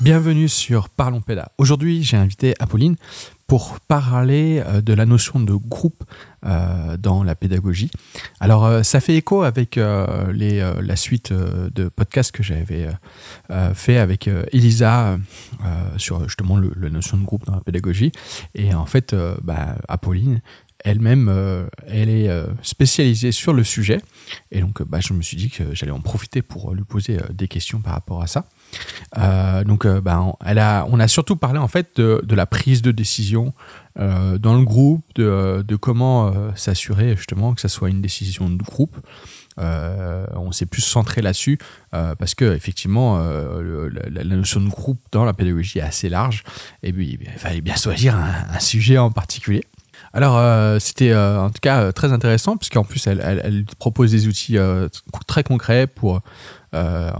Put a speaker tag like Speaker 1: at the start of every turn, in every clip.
Speaker 1: Bienvenue sur Parlons Péda. Aujourd'hui, j'ai invité Apolline pour parler euh, de la notion de groupe euh, dans la pédagogie. Alors, euh, ça fait écho avec la suite de podcasts que j'avais fait avec Elisa sur justement la notion de groupe dans la pédagogie. Et en fait, bah, Apolline, elle-même, elle est spécialisée sur le sujet. Et donc, bah, je me suis dit que j'allais en profiter pour lui poser des questions par rapport à ça. Euh, donc, euh, a, on a surtout parlé en fait de, la prise de décision euh, dans le groupe, de, comment s'assurer justement que ça soit une décision de groupe. on s'est plus centré là-dessus parce que effectivement la, notion de groupe dans la pédagogie est assez large et puis il fallait bien choisir un, sujet en particulier. Alors, c'était en tout cas très intéressant, puisqu'en plus, elle, propose des outils très concrets pour euh,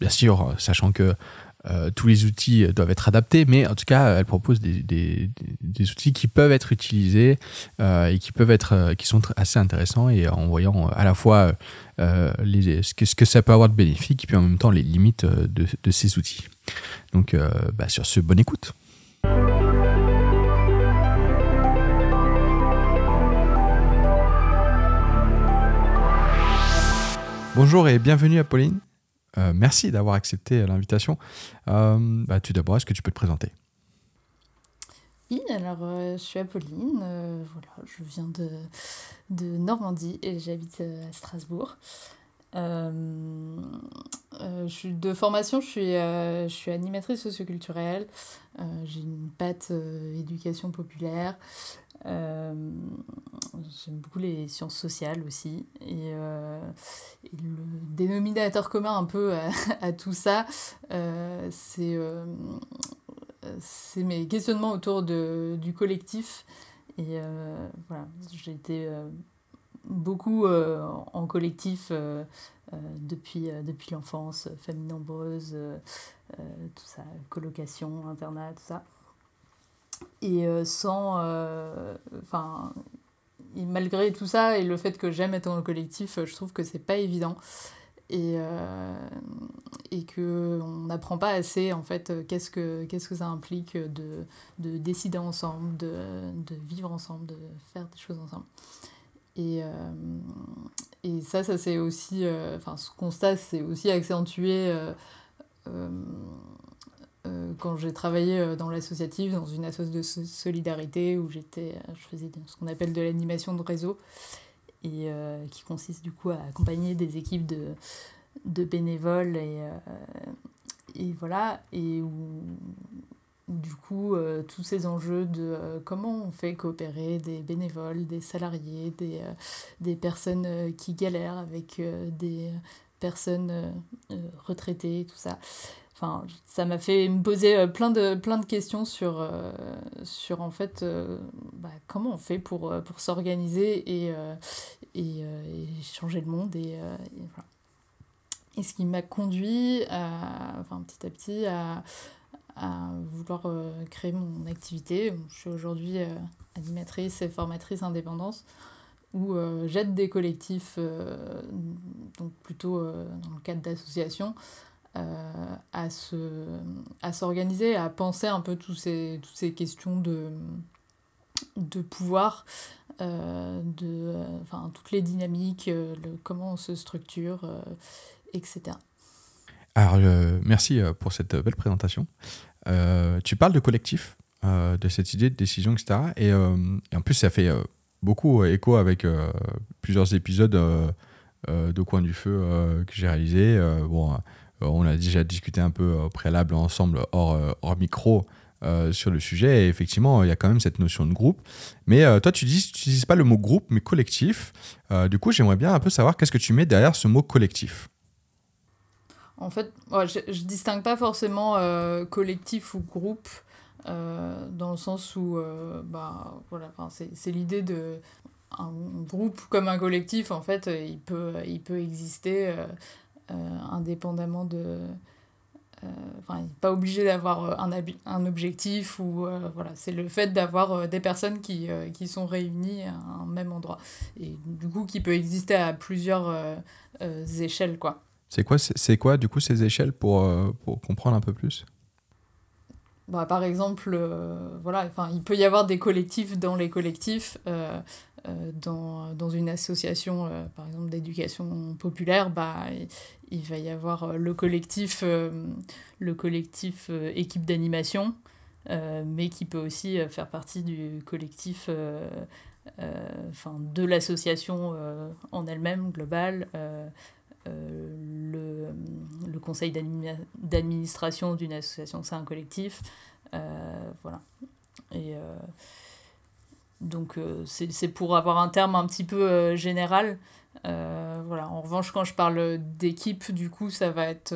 Speaker 1: bien sûr, sachant que euh, tous les outils doivent être adaptés, mais en tout cas, elle propose des, outils qui peuvent être utilisés euh, et qui peuvent être, qui sont assez intéressants et en voyant à la fois les, ce, que, ça peut avoir de bénéfique et puis en même temps les limites de, de ces outils. Donc, bah, sur ce, bonne écoute. Bonjour et bienvenue à Pauline. Euh, merci d'avoir accepté l'invitation. Euh, bah, tout d'abord, est-ce que tu peux te présenter?
Speaker 2: Oui, alors euh, je suis Apolline, voilà, je viens de, de Normandie et j'habite à Strasbourg. Je suis de formation, je suis, je suis animatrice socioculturelle, j'ai une patte éducation populaire, euh, j'aime beaucoup les sciences sociales aussi. Et, euh, le dénominateur commun un peu à, tout ça, euh, c'est c'est mes questionnements autour de, du collectif. Et voilà, j'ai été beaucoup en collectif depuis, depuis l'enfance, famille nombreuse, tout ça, colocation, internat, tout ça et euh, sans. Euh, enfin. malgré tout ça et le fait que j'aime être le collectif, je trouve que c'est pas évident et, euh, et qu'on n'apprend pas assez en fait qu'est-ce que, qu'est-ce que ça implique de, de décider ensemble, de, de, vivre ensemble, de faire des choses ensemble. Et, et ça, ça c'est aussi, enfin ce constat c'est aussi accentué euh, quand j'ai travaillé euh, dans l'associatif, dans une association de solidarité où j'étais, euh, je faisais ce qu'on appelle de l'animation de réseau et qui consiste du coup à accompagner des équipes de, de bénévoles et, et voilà et où, du coup tous ces enjeux de comment on fait coopérer des bénévoles, des salariés, des, des personnes qui galèrent avec des personnes retraitées, tout ça ça m'a fait me poser euh, plein de, plein de questions sur, euh, sur en fait, euh, bah, comment on fait pour, pour s'organiser et, et, changer le monde. Et, et, ce qui m'a conduit enfin, petit à petit à, à vouloir créer mon activité. Je suis aujourd'hui animatrice et formatrice indépendance où j'aide des collectifs, donc plutôt dans le cadre d'associations, euh, à, se, à s'organiser, à penser un peu ces, toutes ces questions de, de pouvoir, euh, de, enfin, toutes les dynamiques, euh, comment on se structure, etc.
Speaker 1: Alors, merci pour cette belle présentation. tu parles de collectif, de cette idée de décision, etc. Et, et en plus, ça fait beaucoup écho avec plusieurs épisodes de Coin du Feu que j'ai réalisés. bon, euh, on a déjà discuté un peu au préalable ensemble hors, euh, micro euh, sur le sujet. Et effectivement, il y a quand même cette notion de groupe. Mais toi, tu dis, tu n'utilises pas le mot groupe, mais collectif. du coup, j'aimerais bien un peu savoir qu'est-ce que tu mets derrière ce mot collectif.
Speaker 2: En fait, je, ne distingue pas forcément collectif ou groupe. dans le sens où bah, voilà, c'est l'idée de un groupe comme un collectif en fait il peut il peut exister euh, indépendamment de. Euh, enfin, il n'est pas obligé d'avoir euh, un, un objectif ou voilà, c'est le fait d'avoir des personnes qui, qui sont réunies à un même endroit et du coup qui peut exister à plusieurs échelles quoi.
Speaker 1: C'est quoi, c'est quoi du coup ces échelles pour, pour comprendre un peu plus?
Speaker 2: Bah, par exemple, voilà, enfin, il peut y avoir des collectifs dans les collectifs. dans, dans, une association, par exemple, d'éducation populaire, bah, il va y avoir le collectif, le collectif équipe d'animation, mais qui peut aussi faire partie du collectif de l'association en elle-même, globale, le, le, conseil d'administration d'une association, c'est un collectif. voilà. Et donc, c'est pour avoir un terme un petit peu général. voilà. En revanche, quand je parle d'équipe, du coup, ça va être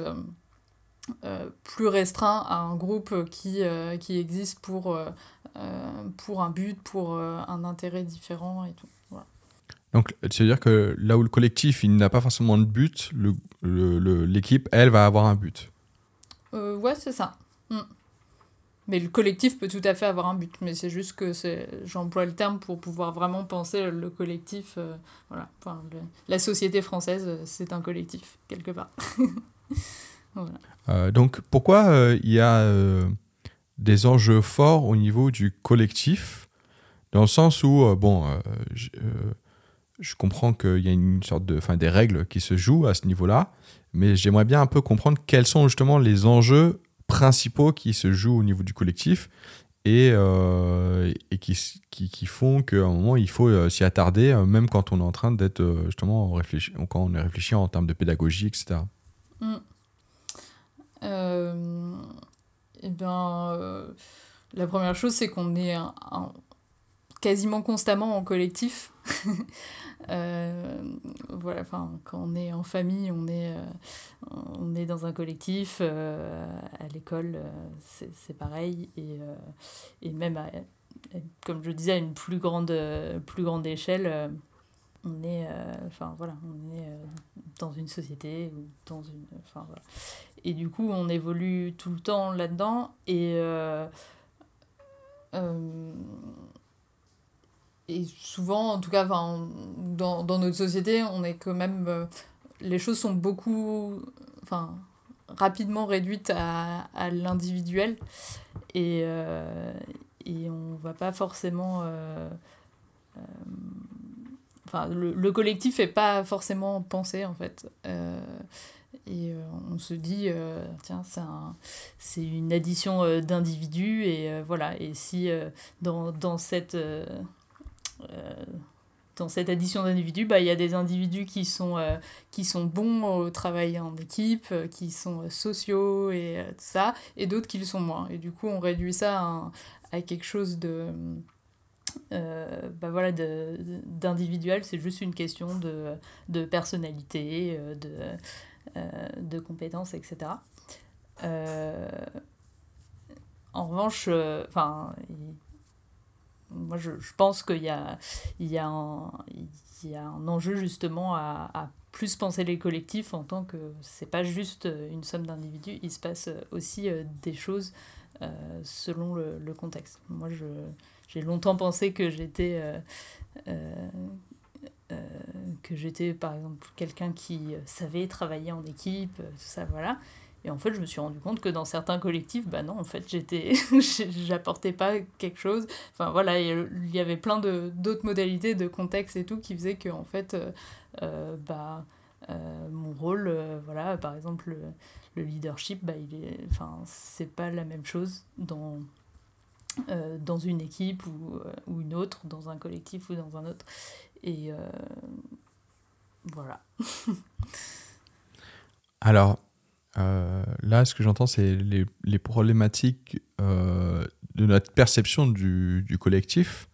Speaker 2: plus restreint à un groupe qui, qui existe pour euh, pour un but, pour euh, un intérêt différent et tout.
Speaker 1: Donc, c'est-à-dire que là où le collectif il n'a pas forcément de but, l'équipe, le, elle, va avoir un but.
Speaker 2: Euh, ouais, c'est ça. Mm. Mais le collectif peut tout à fait avoir un but. Mais c'est juste que j'emploie le terme pour pouvoir vraiment penser le collectif. Euh, voilà. Enfin, la société française, c'est un collectif, quelque part.
Speaker 1: voilà. donc, pourquoi il y a des enjeux forts au niveau du collectif, dans le sens où, euh, bon, euh, euh, je, comprends qu'il y a une sorte de, enfin, des règles qui se jouent à ce niveau-là, mais j'aimerais bien un peu comprendre quels sont justement les enjeux principaux qui se jouent au niveau du collectif et, et qui, qui, font qu'à un moment il faut s'y attarder, même quand on est en train d'être justement réfléchi, quand on est réfléchi en termes de pédagogie, etc.
Speaker 2: Mmh. Euh, eh bien, euh, la première chose, c'est qu'on est quasiment constamment en collectif. Euh, voilà, enfin, quand on est en famille, on est, euh, on est dans un collectif. à l'école, c'est pareil. Et, et même, comme je disais, à une plus grande, plus grande échelle, on est, enfin, voilà, on est dans une société dans une. Enfin, voilà. Et du coup, on évolue tout le temps là-dedans. Et, euh, euh, et souvent, en tout cas, dans, dans notre société, on est quand même. Euh, les choses sont beaucoup. Enfin, rapidement réduites à, à l'individuel. Et, et on va pas forcément. Enfin, le, le, collectif n'est pas forcément pensé, en fait. Et euh, on se dit, euh, tiens, c'est une addition euh, d'individus, et voilà. Et si dans, dans cette dans cette addition d'individus, bah, il y a des individus qui sont, qui sont bons au travail en équipe, qui sont sociaux et tout ça, et d'autres qui le sont moins. Et du coup, on réduit ça à, quelque chose de, bah voilà, d'individuel, c'est juste une question de, de personnalité, de euh, de compétences, etc. Euh, en revanche, euh, enfin, moi je, pense qu'il y a, il y, a un, il y a un enjeu justement à, à, plus penser les collectifs en tant que c'est pas juste une somme d'individus, il se passe aussi des choses selon le, le, contexte. Moi j'ai longtemps pensé que j'étais euh, que j'étais par exemple quelqu'un qui euh, savait travailler en équipe, euh, tout ça, voilà. Et en fait, je me suis rendu compte que dans certains collectifs, bah non, en fait, j'étais, j'apportais pas quelque chose. Enfin voilà, il y avait plein de d'autres modalités, de contexte et tout qui faisaient que en fait, bah mon rôle, voilà, par exemple le, le, leadership, bah il est, enfin c'est pas la même chose dans dans une équipe ou, ou une autre, dans un collectif ou dans un autre. Et euh, voilà.
Speaker 1: Alors, euh, là, ce que j'entends, c'est les, problématiques euh, de notre perception du, collectif.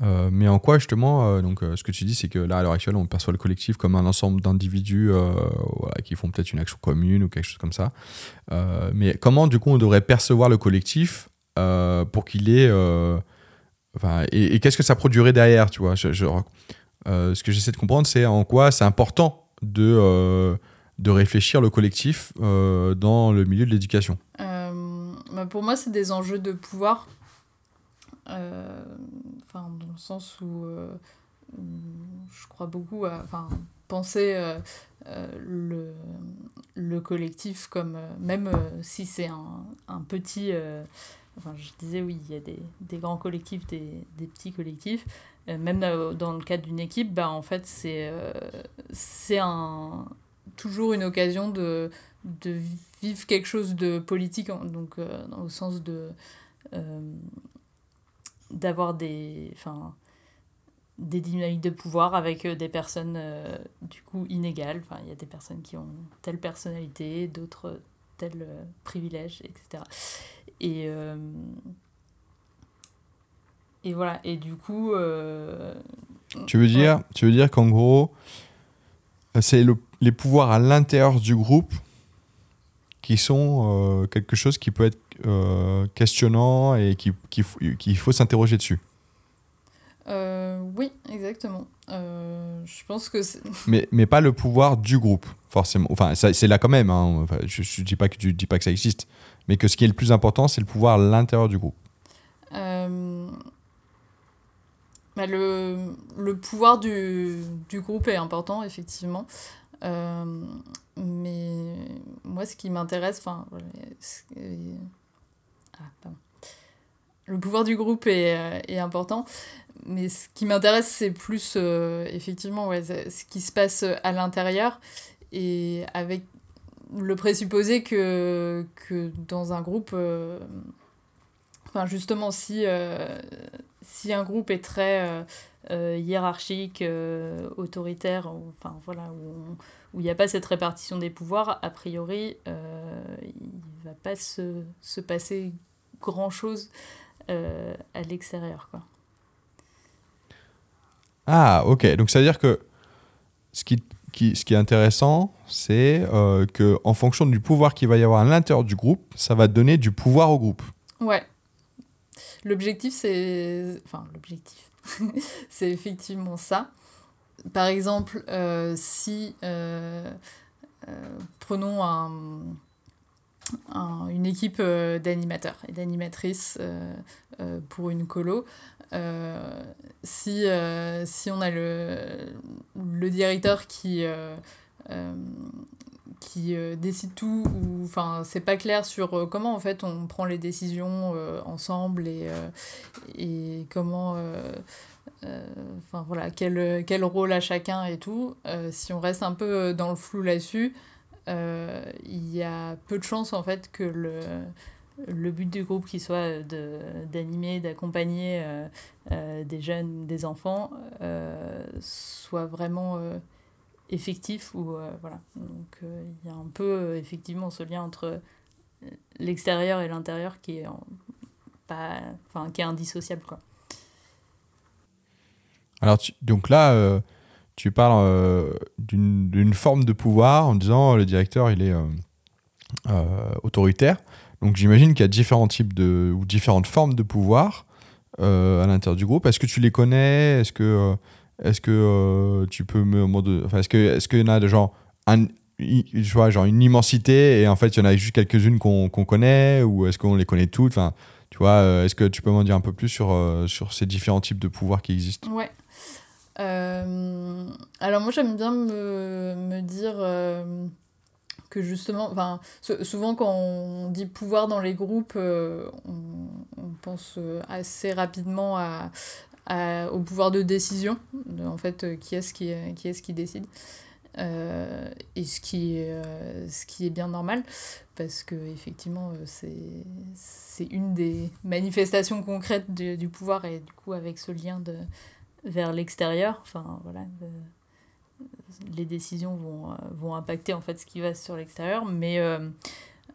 Speaker 1: mais en quoi, justement, donc, ce que tu dis, c'est que là, à l'heure actuelle, on perçoit le collectif comme un ensemble d'individus qui font peut-être une action commune ou quelque chose comme ça. mais comment, du coup, on devrait percevoir le collectif pour qu'il ait Enfin, et, qu'est-ce que ça produirait derrière, tu vois? Euh, Ce que j'essaie de comprendre, c'est en quoi c'est important de, euh, de réfléchir le collectif euh, dans le milieu de l'éducation.
Speaker 2: Bah pour moi, c'est des enjeux de pouvoir. Enfin, dans le sens où, je crois beaucoup à enfin, penser le, le collectif comme, même si c'est un, un petit enfin, je disais oui, il y a des, des grands collectifs, des, des petits collectifs. même dans le cadre d'une équipe, bah, en fait, c'est c'est un, toujours une occasion de, de vivre quelque chose de politique, donc au sens de d'avoir des, enfin, des dynamiques de pouvoir avec des personnes du coup inégales. Enfin, il y a des personnes qui ont telle personnalité, d'autres tel euh, privilège, etc. Et, euh, et voilà, et du coup... Euh,
Speaker 1: tu veux dire, tu veux dire qu'en gros, c'est les pouvoirs à l'intérieur du groupe qui sont quelque chose qui peut être questionnant et qu'il qui, faut s'interroger dessus.
Speaker 2: oui, exactement. je pense que
Speaker 1: mais, mais pas le pouvoir du groupe forcément. Enfin, c'est là quand même. Hein. je ne dis pas que tu dis pas que ça existe, mais que ce qui est le plus important, c'est le pouvoir à l'intérieur du groupe.
Speaker 2: Euh, bah, le, le, pouvoir du, du, groupe est important, effectivement. Euh, mais moi, ce qui m'intéresse, enfin, ah, le pouvoir du groupe est, euh, est important, mais ce qui m'intéresse, c'est plus effectivement ouais, ce qui se passe à l'intérieur et avec le présupposé que, que dans un groupe, euh, enfin justement si, euh, si un groupe est très euh, hiérarchique, autoritaire, enfin voilà, où il n'y a pas cette répartition des pouvoirs, a priori, il ne va pas se, se passer grand-chose à l'extérieur. Quoi.
Speaker 1: Ah, ok. Donc ça veut dire que ce qui ce qui est intéressant, c'est euh, que en fonction du pouvoir qu'il va y avoir à l'intérieur du groupe, ça va donner du pouvoir au groupe.
Speaker 2: Ouais. L'objectif, c'est. Enfin, l'objectif. c'est effectivement ça. Par exemple, euh, si. Euh, prenons un, une équipe d'animateurs et d'animatrices pour une colo. Euh, si, euh, si on a le, le directeur qui, euh, qui décide tout, ou enfin c'est pas clair sur comment en fait on prend les décisions ensemble et, et comment enfin voilà quel, quel rôle a chacun et tout. Si on reste un peu dans le flou là-dessus il y a peu de chances en fait que le le but du groupe qui soit d'animer, d'accompagner euh, euh, des jeunes, des enfants, euh, soit vraiment effectif. Ou, voilà. Donc il y a un peu effectivement ce lien entre l'extérieur et l'intérieur qui est pas, enfin, qui est indissociable. Quoi.
Speaker 1: Alors, donc là, tu parles d'une forme de pouvoir en disant le directeur, il est autoritaire. Donc j'imagine qu'il y a différents types de ou différentes formes de pouvoir euh, à l'intérieur du groupe. Est-ce que tu les connais? Est-ce que euh, est-ce que euh, tu peux me enfin, est-ce que est-ce qu'il y en a de genre je vois, genre une immensité et en fait il y en a juste quelques-unes qu'on connaît ou est-ce qu'on les connaît toutes? Enfin tu vois est-ce que tu peux m'en dire un peu plus sur sur ces différents types de pouvoirs qui existent?
Speaker 2: Ouais. Alors moi j'aime bien me, me dire que justement, enfin, souvent quand on dit pouvoir dans les groupes, euh, on, pense euh, assez rapidement à, au pouvoir de décision, en fait, euh, qui est-ce qui, qui, est qui décide. et ce qui, ce qui est bien normal, parce que effectivement c'est une des manifestations concrètes du pouvoir, et du coup avec ce lien de, vers l'extérieur, enfin voilà, les décisions vont, euh, vont impacter en fait ce qui va sur l'extérieur, mais euh,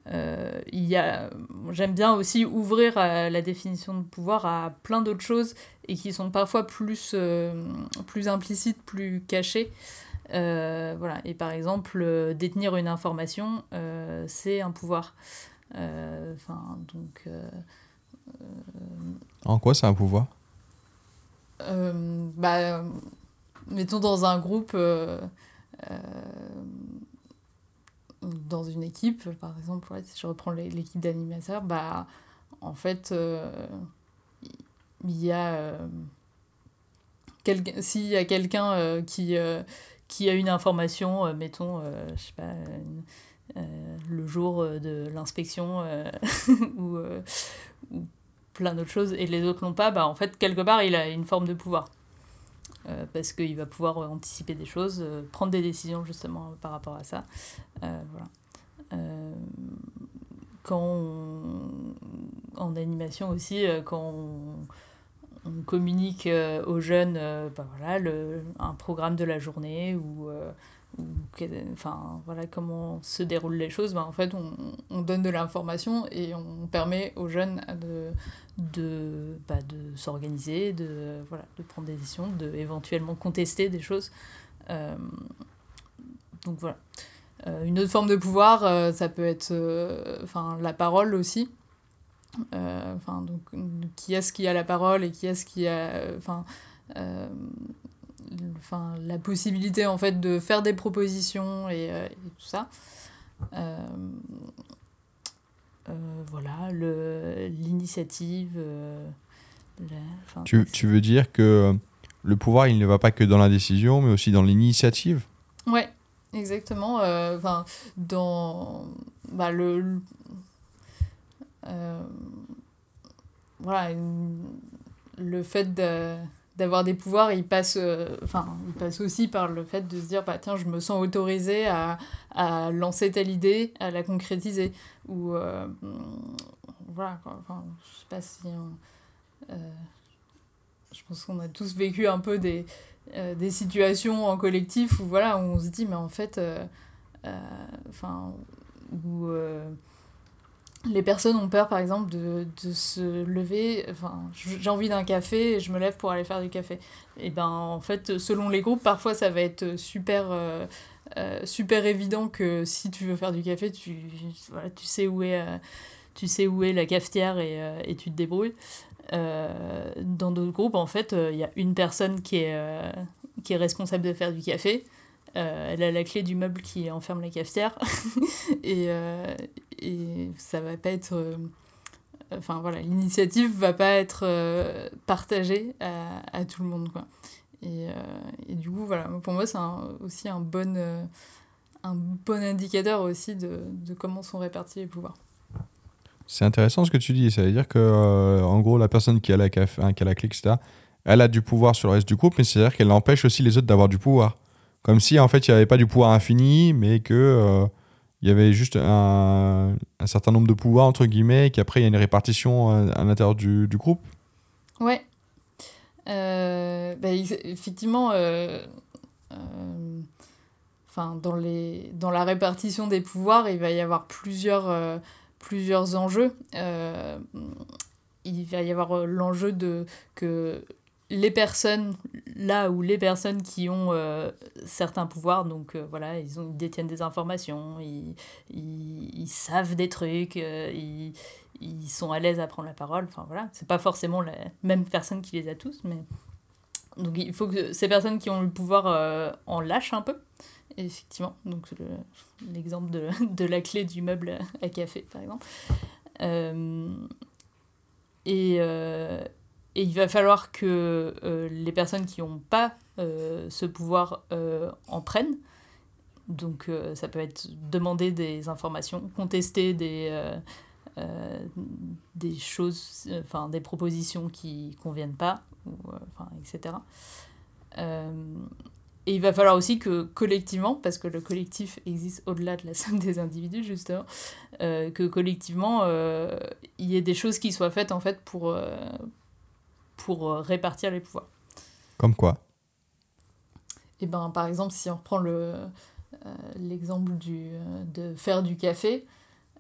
Speaker 2: euh, il y a, j'aime bien aussi ouvrir la définition de pouvoir à plein d'autres choses et qui sont parfois plus, plus implicites, plus cachées. voilà. Et par exemple, détenir une information, c'est un pouvoir. Enfin, donc.
Speaker 1: en quoi c'est un pouvoir?
Speaker 2: Bah, mettons dans un groupe, euh, euh, dans une équipe, par exemple, si je reprends l'équipe d'animateurs, bah, en fait, euh, il y a. S'il y a quelqu'un qui, qui a une information, mettons, je sais pas, le jour de l'inspection ou, ou, plein d'autres choses et les autres l'ont pas, bah, en fait, quelque part, il a une forme de pouvoir. Parce qu'il va pouvoir anticiper des choses, prendre des décisions justement par rapport à ça. voilà. quand en animation aussi, quand on, communique euh, aux jeunes euh, bah voilà, le, un programme de la journée ou, euh, ou enfin, voilà, comment se déroulent les choses. Bah, en fait, on, on donne de l'information et on permet aux jeunes de, de, bah, de s'organiser, de, voilà, de prendre des décisions, de éventuellement contester des choses. donc voilà. une autre forme de pouvoir, ça peut être enfin, la parole aussi. Euh, enfin, donc, qui est-ce qui a la parole et qui est-ce qui a. Enfin. Euh, enfin, la possibilité en fait de faire des propositions et, euh, et tout ça. voilà, l'initiative.
Speaker 1: Tu, tu, veux dire que le pouvoir, il ne va pas que dans la décision, mais aussi dans l'initiative?
Speaker 2: Ouais, exactement. Enfin, dans bah, le, euh, voilà, le fait d'avoir des pouvoirs, il passe, euh, il passe aussi par le fait de se dire, bah, tiens, je me sens autorisé à, lancer telle idée, à la concrétiser. Ou, euh, voilà. Enfin, je pense qu'on a tous vécu un peu des, situations en collectif où, voilà, on se dit, mais en fait, les personnes ont peur, par exemple, de, de se lever. Enfin, j'ai envie d'un café et je me lève pour aller faire du café. Et ben, en fait, selon les groupes, parfois ça va être super, euh, euh, super évident que si tu veux faire du café, tu, tu, sais, où est, euh, tu sais où est la cafetière et, et tu te débrouilles. dans d'autres groupes, en fait, il y a une personne qui est, qui est responsable de faire du café. Elle a la clé du meuble qui enferme la cafetière. et, et ça va pas être euh, enfin voilà l'initiative va pas être euh, partagée à, tout le monde quoi. Et, euh, du coup voilà pour moi c'est aussi un bon un bon indicateur aussi de, de, comment sont répartis les pouvoirs.
Speaker 1: C'est intéressant ce que tu dis. Ça veut dire que en gros la personne qui a la caf qui a la clé etc elle a du pouvoir sur le reste du groupe mais c'est à dire qu'elle empêche aussi les autres d'avoir du pouvoir comme si en fait il n'y avait pas du pouvoir infini mais que il y avait juste un, certain nombre de pouvoirs, entre guillemets, et qu'après, il y a une répartition euh, à, l'intérieur du, groupe
Speaker 2: Ouais. Euh, bah, effectivement, euh, enfin, dans, les, dans la répartition des pouvoirs, il va y avoir plusieurs, plusieurs enjeux. il va y avoir l'enjeu de que les personnes là où les personnes qui ont euh, certains pouvoirs donc euh, voilà ils, ont, détiennent des informations ils, ils, savent des trucs euh, ils, ils, sont à l'aise à prendre la parole enfin voilà. C'est pas forcément la même personne qui les a tous mais donc il faut que ces personnes qui ont le pouvoir en lâchent un peu effectivement. Donc l'exemple de, de, la clé du meuble à café par exemple. Et et il va falloir que euh, les personnes qui n'ont pas euh, ce pouvoir euh, en prennent. Donc ça peut être demander des informations, contester des, des choses, enfin des propositions qui ne conviennent pas, ou, etc. Et il va falloir aussi que collectivement, parce que le collectif existe au-delà de la somme des individus, justement, que collectivement, il y ait des choses qui soient faites en fait pour, pour euh, répartir les pouvoirs.
Speaker 1: Comme quoi
Speaker 2: Et eh ben, par exemple, si on reprend le, euh, l'exemple du, euh, de faire du café,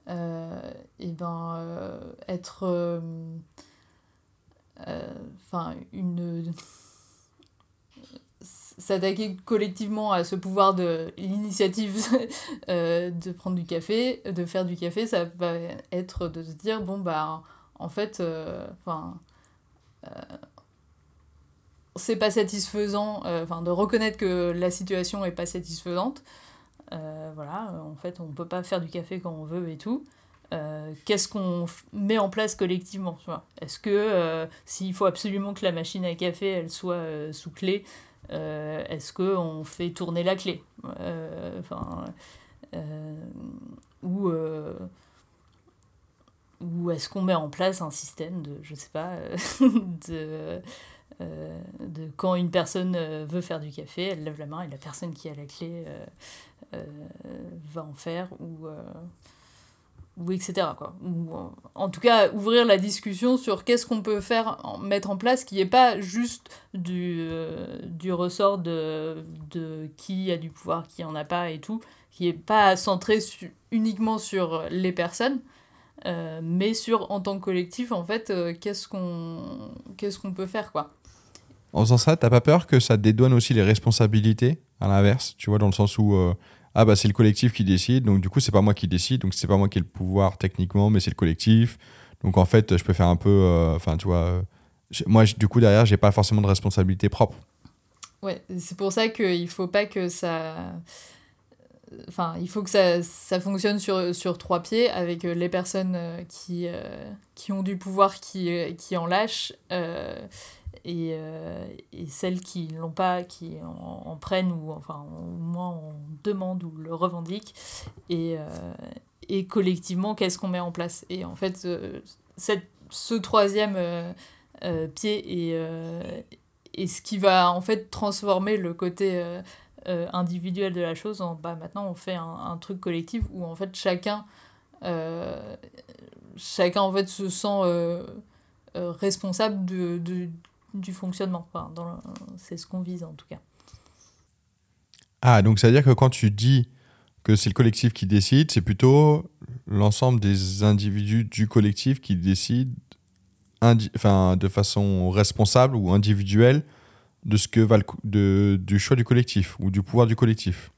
Speaker 2: et eh ben, être. Enfin, une s'attaquer collectivement à ce pouvoir de l'initiative de prendre du café, de faire du café, ça va être de se dire bon bah en fait, enfin c'est pas satisfaisant, euh, enfin de reconnaître que la situation est pas satisfaisante. Euh, voilà, en fait, on peut pas faire du café quand on veut et tout. qu'est-ce qu'on met en place collectivement Est-ce que s'il faut absolument que la machine à café elle soit sous clé, est-ce qu'on fait tourner la clé? Enfin, ou ou est-ce qu'on met en place un système de, je sais pas, de, de quand une personne veut faire du café, elle lève la main et la personne qui a la clé va en faire ou ou etc. Quoi. Ou, en tout cas, ouvrir la discussion sur qu'est-ce qu'on peut faire, mettre en place, qui n'est pas juste du, euh, du ressort de, de qui a du pouvoir, qui en a pas et tout, qui n'est pas centré uniquement sur les personnes, euh, mais sur, en tant que collectif, en fait, euh, qu'est-ce qu'on qu'est-ce qu'on peut faire, quoi?
Speaker 1: En faisant ça, t'as pas peur que ça dédouane aussi les responsabilités, à l'inverse, tu vois, dans le sens où ah bah c'est le collectif qui décide, donc du coup c'est pas moi qui décide, donc c'est pas moi qui ai le pouvoir techniquement, mais c'est le collectif. Donc en fait, je peux faire un peu, euh, enfin tu vois, euh, moi du coup derrière j'ai pas forcément de responsabilité propre.
Speaker 2: Ouais, c'est pour ça qu'il faut pas que ça, enfin il faut que ça, ça fonctionne sur, sur trois pieds avec euh, les personnes qui, qui ont du pouvoir qui, qui en lâchent et, euh, et celles qui ne l'ont pas, qui en, prennent ou enfin au moins en demandent ou le revendiquent. Et, euh, et collectivement, qu'est-ce qu'on met en place? Et en fait, euh, cette, ce troisième pied est, est, ce qui va en fait transformer le côté individuel de la chose bah, maintenant on fait un, truc collectif où en fait chacun, chacun en fait se sent responsable de, du fonctionnement. Enfin, c'est ce qu'on vise en tout cas.
Speaker 1: Ah, donc ça veut dire que quand tu dis que c'est le collectif qui décide, c'est plutôt l'ensemble des individus du collectif qui décident de façon responsable ou individuelle de ce que va le, de, du choix du collectif ou du pouvoir du collectif.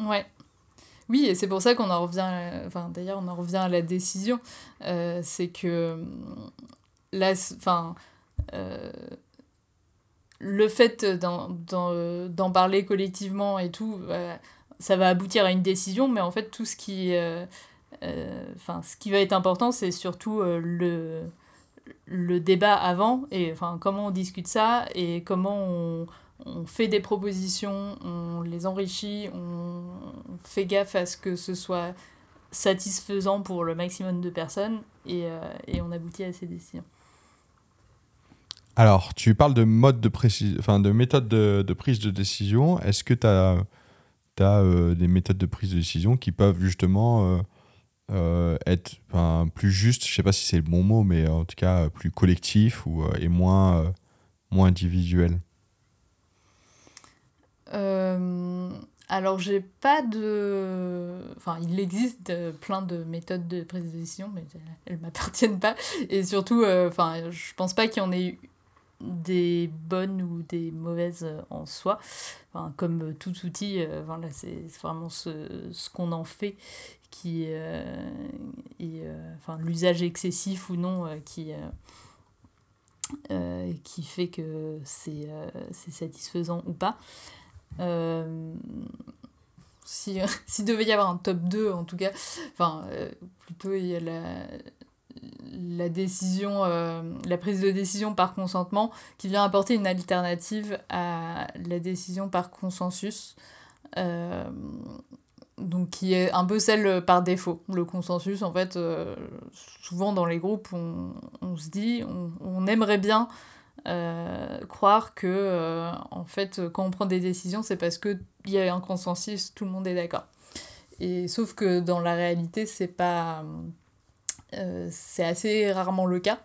Speaker 2: Ouais. Oui, et c'est pour ça qu'on en revient, enfin d'ailleurs on en revient à la décision, euh, c'est que là, enfin, euh, le fait d'en parler collectivement et tout, euh, ça va aboutir à une décision, mais en fait, tout ce qui, euh, enfin, ce qui va être important, c'est surtout le, le débat avant, et enfin, comment on discute ça, et comment on, on fait des propositions, on les enrichit, on fait gaffe à ce que ce soit satisfaisant pour le maximum de personnes, et, et on aboutit à ces décisions.
Speaker 1: Alors, tu parles de mode de enfin de méthode de, prise de décision. Est-ce que tu as, euh, des méthodes de prise de décision qui peuvent justement euh, euh, être plus justes Je sais pas si c'est le bon mot, mais en tout cas plus collectif ou, et moins, moins individuel.
Speaker 2: alors, j'ai pas de. Enfin, il existe plein de méthodes de prise de décision, mais elles m'appartiennent pas. Et surtout, enfin, je pense pas qu'il y en ait des bonnes ou des mauvaises euh, en soi. Enfin, comme tout outil, euh, voilà, c'est vraiment ce qu'on en fait qui euh, et enfin l'usage excessif ou non qui qui fait que c'est satisfaisant ou pas. si s'il devait y avoir un top 2 en tout cas, enfin plutôt il y a la la décision, euh, la prise de décision par consentement, qui vient apporter une alternative à la décision par consensus, euh, donc qui est un peu celle par défaut. Le consensus, en fait, euh, souvent dans les groupes, on, on se dit, on, on aimerait bien croire que, en fait, quand on prend des décisions, c'est parce qu'il y a un consensus, tout le monde est d'accord. Et sauf que dans la réalité, c'est pas euh, c'est assez rarement le cas.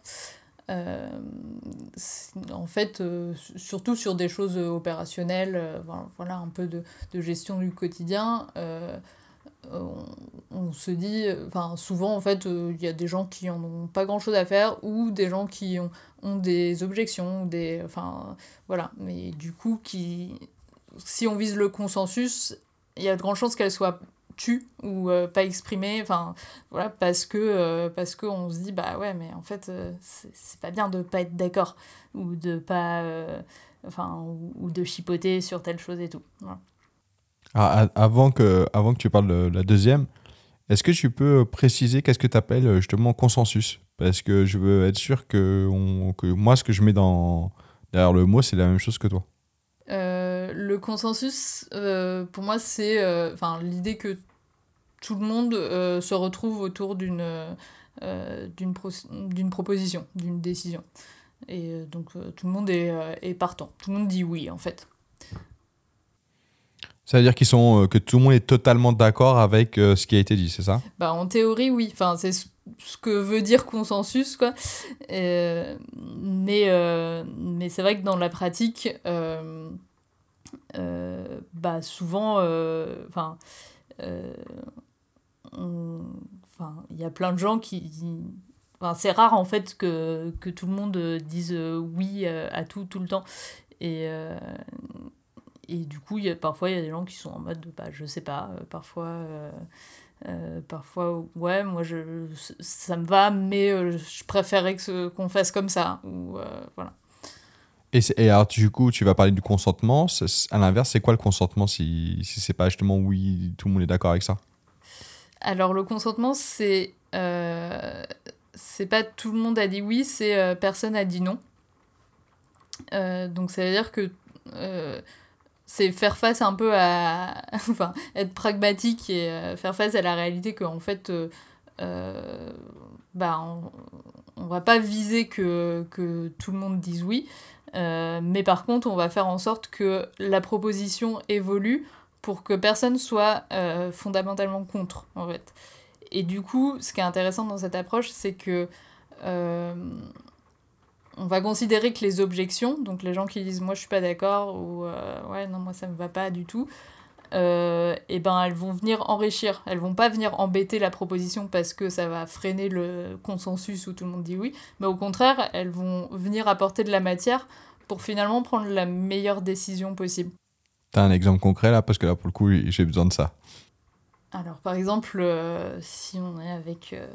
Speaker 2: Euh, en fait, euh, surtout sur des choses opérationnelles, voilà, un peu de, de, gestion du quotidien, on, se dit, enfin souvent en fait, il y a des gens qui en ont pas grand chose à faire ou des gens qui ont, ont des objections, des, enfin voilà, mais du coup, qui, si on vise le consensus, il y a de grandes chances qu'elle soit tu ou euh, pas exprimé enfin voilà parce que euh, parce que on se dit bah ouais mais en fait euh, c'est pas bien de pas être d'accord ou de pas enfin ou, de chipoter sur telle chose et tout
Speaker 1: ah, avant que avant que tu parles de la deuxième est-ce que tu peux préciser qu'est-ce que tu appelles justement consensus? Parce que je veux être sûr que, on, que moi ce que je mets dans derrière le mot c'est la même chose que toi
Speaker 2: le consensus, pour moi, c'est enfin l'idée que tout le monde se retrouve autour d'une proposition, d'une décision. Et donc tout le monde est, est partant. Tout le monde dit oui en fait.
Speaker 1: Ça veut dire qu'ils sont, que tout le monde est totalement d'accord avec ce qui a été dit, c'est ça?
Speaker 2: Bah, En théorie, oui. Enfin, c'est ce que veut dire consensus, quoi. mais mais c'est vrai que dans la pratique, euh, bah souvent, euh, euh, enfin, il y a plein de gens qui, Enfin, c'est rare en fait que, que, tout le monde dise oui à tout tout le temps. Et, et du coup, parfois, il y a des gens qui sont en mode, bah, je sais pas, parfois, parfois, ouais, moi, je, ça me va, mais je préférerais qu'on fasse comme ça. Ou, voilà.
Speaker 1: Et, alors, du coup, tu vas parler du consentement. À l'inverse, c'est quoi le consentement si, si c'est pas justement oui, tout le monde est d'accord avec ça?
Speaker 2: Alors, le consentement, c'est. Euh, c'est pas tout le monde a dit oui, c'est euh, personne a dit non. Euh, donc, ça veut dire que. C'est faire face un peu à. enfin, être pragmatique et faire face à la réalité qu'en fait. bah, on, on va pas viser que, que tout le monde dise oui. Euh, mais par contre, on va faire en sorte que la proposition évolue pour que personne soit euh, fondamentalement contre, en fait. Et du coup, ce qui est intéressant dans cette approche, c'est que euh, on va considérer que les objections, donc les gens qui disent moi je suis pas d'accord ou ouais non moi ça me va pas du tout, et eh ben elles vont venir enrichir, elles vont pas venir embêter la proposition parce que ça va freiner le consensus où tout le monde dit oui, mais au contraire elles vont venir apporter de la matière pour finalement prendre la meilleure décision possible.
Speaker 1: T'as un exemple concret là? Parce que là, pour le coup, j'ai besoin de ça.
Speaker 2: Alors, par exemple, euh, si on est avec euh,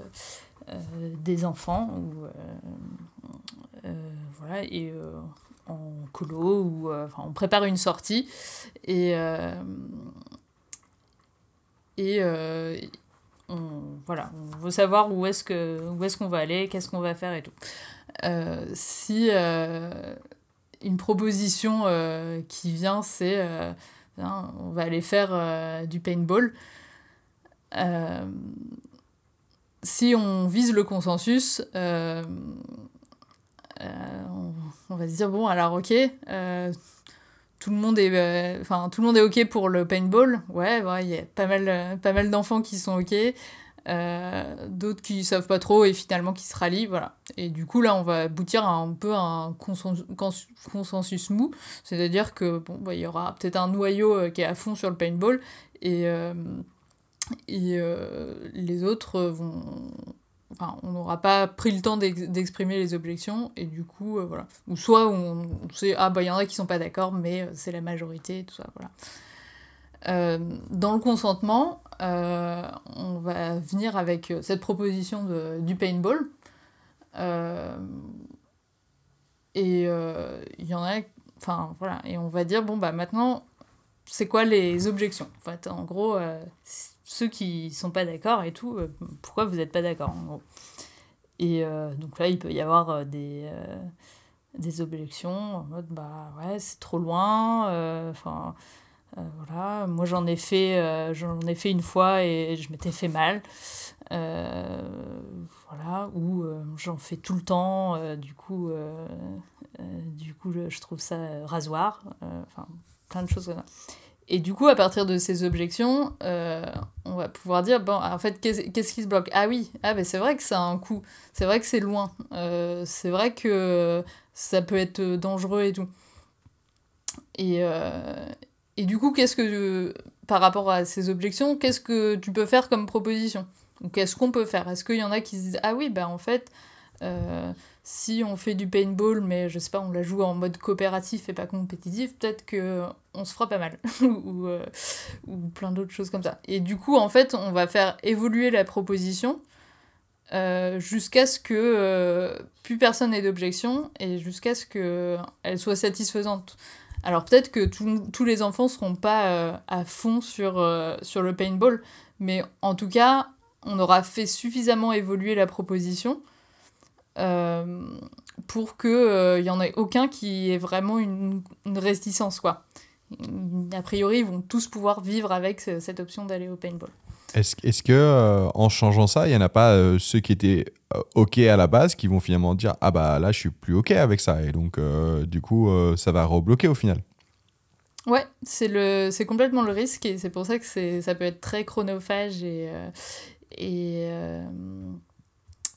Speaker 2: euh, des enfants, ou, voilà, et en colo, ou on prépare une sortie, et, et on, voilà, on veut savoir où est-ce qu'on est qu'on va aller, qu'est-ce qu'on va faire et tout. si une proposition euh, qui vient, c'est euh, on va aller faire euh, du paintball. si on vise le consensus, on, va se dire bon alors ok, tout le monde est enfin tout le monde est ok pour le paintball. Ouais, il y a pas mal pas mal d'enfants qui sont ok. Euh, d'autres qui savent pas trop et finalement qui se rallient, voilà. Et du coup, là, on va aboutir à un peu un consensus, consensus mou, c'est-à-dire que bon, bah, y aura peut-être un noyau euh, qui est à fond sur le paintball et, euh, et les autres vont. On n'aura pas pris le temps d'exprimer les objections et du coup, voilà. Ou soit on, sait, ah bah il y en a qui sont pas d'accord, mais c'est la majorité, tout ça, voilà. Euh, dans le consentement, euh, on va venir avec euh, cette proposition de, du paintball. et il y en a, enfin voilà, et on va dire bon bah maintenant, c'est quoi les objections? En fait, en gros, ceux qui sont pas d'accord et tout, pourquoi vous n'êtes pas d'accord en gros Et donc là, il peut y avoir des des objections en mode bah ouais c'est trop loin enfin euh, voilà, moi j'en ai fait, euh, ai fait une fois et je m'étais fait mal. Euh, voilà, ou j'en fais tout le temps, du coup, du coup je, trouve ça rasoir, enfin plein de choses comme ça. Et du coup, à partir de ces objections, on va pouvoir dire, bon, en fait, qu'est-ce qui se bloque? Ah oui, ah ben c'est vrai que ça a un coût, c'est vrai que c'est loin, c'est vrai que ça peut être dangereux et tout. Et, et du coup, qu'est-ce que, par rapport à ces objections, qu'est-ce que tu peux faire comme proposition? Ou qu'est-ce qu'on peut faire? Est-ce qu'il y en a qui se disent Ah oui, bah en fait, euh, si on fait du paintball, mais je sais pas, on la joue en mode coopératif et pas compétitif, peut-être que on se fera pas mal. ou, euh, ou plein d'autres choses comme ça. Et du coup, en fait, on va faire évoluer la proposition. Euh, jusqu'à ce que plus personne n'ait d'objection et jusqu'à ce qu'elle soit satisfaisante. Alors peut-être que tous les enfants seront pas euh, à fond sur, euh, sur le paintball, mais en tout cas, on aura fait suffisamment évoluer la proposition euh, pour qu'il n'y en ait aucun qui ait vraiment une, une, réticence. Quoi. A priori, ils vont tous pouvoir vivre avec cette option d'aller au paintball.
Speaker 1: Est-ce est que euh, en changeant ça, il n'y en a pas euh, ceux qui étaient euh, OK à la base qui vont finalement dire Ah bah là, je suis plus OK avec ça. Et donc, du coup, ça va rebloquer au final.
Speaker 2: Ouais, c'est le c'est complètement le risque et c'est pour ça que c'est ça peut être très chronophage et et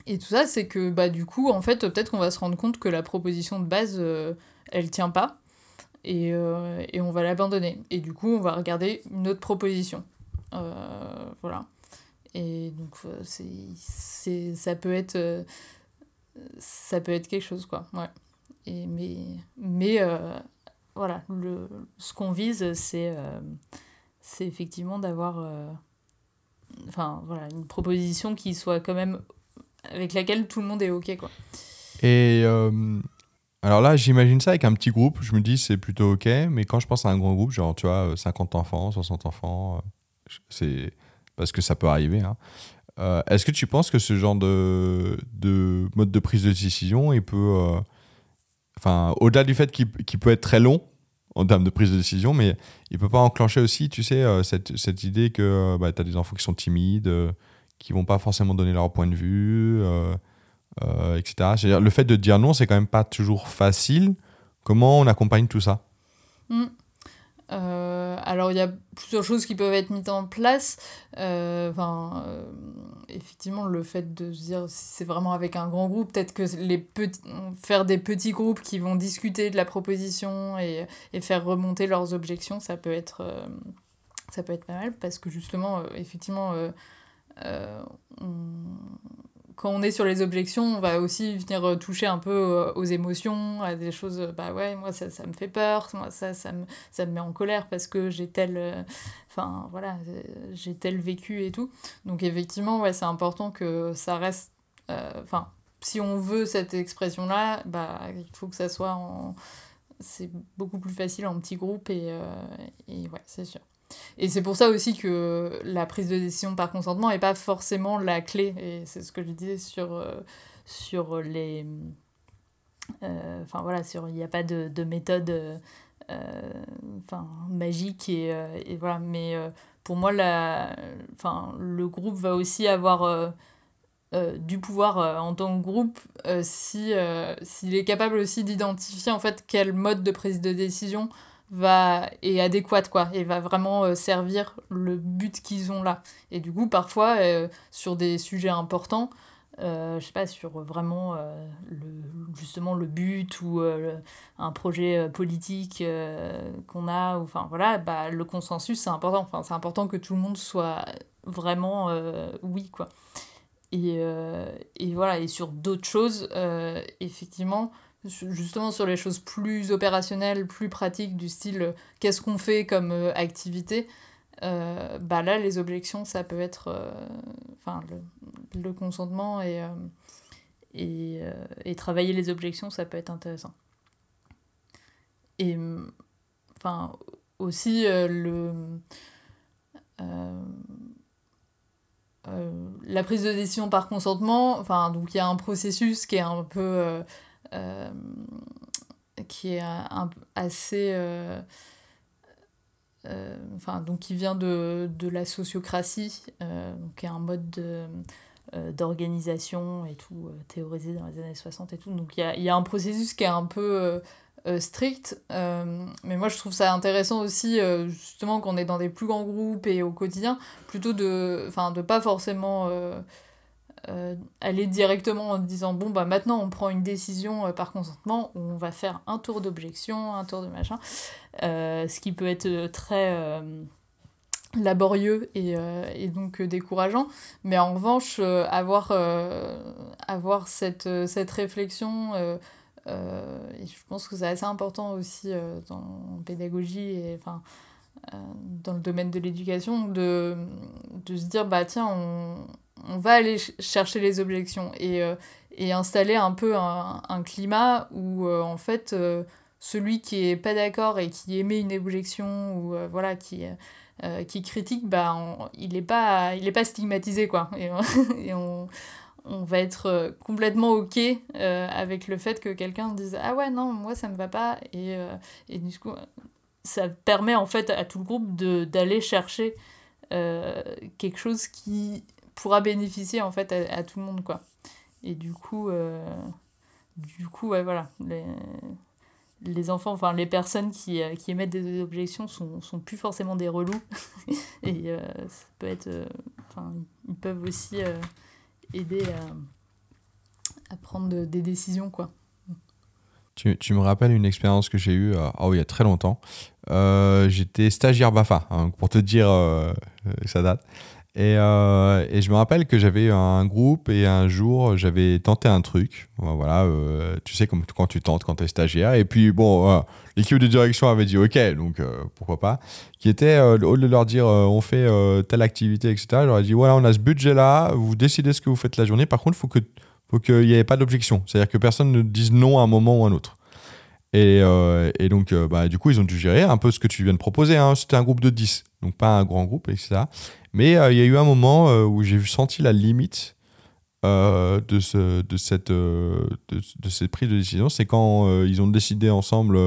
Speaker 2: et tout ça c'est que bah du coup en fait peut-être qu'on va se rendre compte que la proposition de base elle tient pas et, et on va l'abandonner et du coup on va regarder une autre proposition euh, voilà. Et donc, euh, c'est, ça peut être. Euh, ça peut être quelque chose, quoi. Ouais. Et, mais mais voilà, le, ce qu'on vise, c'est, c'est effectivement d'avoir. enfin, voilà, une proposition qui soit quand même. avec laquelle tout le monde est OK, quoi.
Speaker 1: Et. Alors là, j'imagine ça avec un petit groupe, je me dis c'est plutôt ok, mais quand je pense à un grand groupe, genre tu vois, 50 enfants, 60 enfants, c'est parce que ça peut arriver. Hein. Euh, est-ce que tu penses que ce genre de, de mode de prise de décision, il peut, euh, enfin, au-delà du fait qu'il peut être très long en termes de prise de décision, mais il peut pas enclencher aussi, tu sais, euh, cette, cette, idée que bah, tu as des enfants qui sont timides, qui vont pas forcément donner leur point de vue, etc. C'est-à-dire, le fait de dire non, c'est quand même pas toujours facile. Comment on accompagne tout ça?
Speaker 2: Mmh. Euh, alors il y a plusieurs choses qui peuvent être mises en place. Euh, euh, effectivement, le fait de se dire si c'est vraiment avec un grand groupe, peut-être que les faire des petits groupes qui vont discuter de la proposition et, et faire remonter leurs objections, ça peut être, ça peut être pas mal parce que justement, effectivement, on, quand on est sur les objections, on va aussi venir euh, toucher un peu euh, aux émotions, à des choses, euh, bah ouais, moi ça, ça me fait peur, moi ça, me, met en colère parce que j'ai tel, enfin voilà, j'ai tel vécu et tout. Donc effectivement, c'est important que ça reste, enfin, si on veut cette expression-là, bah il faut que ça soit en, c'est beaucoup plus facile en petit groupe et, et ouais, c'est sûr. Et c'est pour ça aussi que la prise de décision par consentement n'est pas forcément la clé. Et c'est ce que je disais sur, euh, sur les. Euh, enfin voilà, il n'y a pas de, de méthode euh, magique. Et, et voilà. Mais pour moi, la, enfin, le groupe va aussi avoir. du pouvoir en tant que groupe si s'il est capable aussi d'identifier en fait quel mode de prise de décision va est adéquate quoi et va vraiment euh, servir le but qu'ils ont là. Et du coup parfois euh, sur des sujets importants euh, je sais pas sur vraiment le justement le but ou un projet politique qu'on a enfin voilà bah le consensus c'est important. Enfin c'est important que tout le monde soit vraiment oui quoi. Et, et voilà et sur d'autres choses effectivement justement sur les choses plus opérationnelles, plus pratiques, du style euh, qu'est-ce qu'on fait comme euh, activité, euh, bah là, les objections, ça peut être enfin, le, consentement et, et, et, travailler les objections, ça peut être intéressant. Et enfin, aussi, le, la prise de décision par consentement, enfin, donc il y a un processus qui est un peu qui est un, assez. Euh, euh, enfin, donc qui vient de, de la sociocratie, qui est un mode de d'organisation et tout, théorisé dans les années 60 et tout. Donc il y a, y a, un processus qui est un peu strict, mais moi je trouve ça intéressant aussi, justement, qu'on est dans des plus grands groupes et au quotidien, plutôt de, enfin, de pas forcément euh, aller directement en disant bon bah maintenant on prend une décision euh, par consentement où on va faire un tour d'objection, un tour de machin, euh, ce qui peut être très laborieux et, et, donc décourageant. Mais en revanche, avoir, avoir cette, cette réflexion, et je pense que c'est assez important aussi dans pédagogie et enfin dans le domaine de l'éducation, de, de se dire bah tiens on on va aller chercher les objections et, euh, et installer un peu un, un climat où euh, en fait euh, celui qui est pas d'accord et qui émet une objection ou voilà qui qui critique bah il est pas pas stigmatisé quoi. Et, on, on va être complètement ok avec le fait que quelqu'un dise ah ouais non moi ça me va pas et, et du coup ça permet en fait à tout le groupe d'aller chercher euh, quelque chose qui pourra bénéficier en fait à, tout le monde quoi. Et du coup, euh, du coup ouais voilà, les, les enfants, enfin les personnes qui, euh, qui émettent des objections sont, sont plus forcément des relous et ça peut être, enfin ils peuvent aussi aider à, à prendre des décisions quoi.
Speaker 1: Tu, me rappelles une expérience que j'ai eue oh, il y a très longtemps. J'étais stagiaire BAFA, hein, pour te dire, ça date. Et, euh, et, je me rappelle que j'avais un groupe et un jour j'avais tenté un truc. Voilà, euh, tu sais comme quand tu tentes quand tu es stagiaire. Et puis bon, l'équipe de direction avait dit OK, donc euh, pourquoi pas. Qui était au lieu de leur dire on fait telle activité, etc. Ai dit voilà, on a ce budget là, vous décidez ce que vous faites la journée. Par contre, faut que faut qu'il n'y ait pas d'objection. C'est-à-dire que personne ne dise non à un moment ou à un autre. Et, et donc, bah, du coup, ils ont dû gérer un peu ce que tu viens de proposer. Hein. C'était un groupe de 10, donc pas un grand groupe, etc. Mais euh, il y a eu un moment euh, où j'ai senti la limite euh, de, ce, de, cette, de, cette prise de décision. C'est quand ils ont décidé ensemble,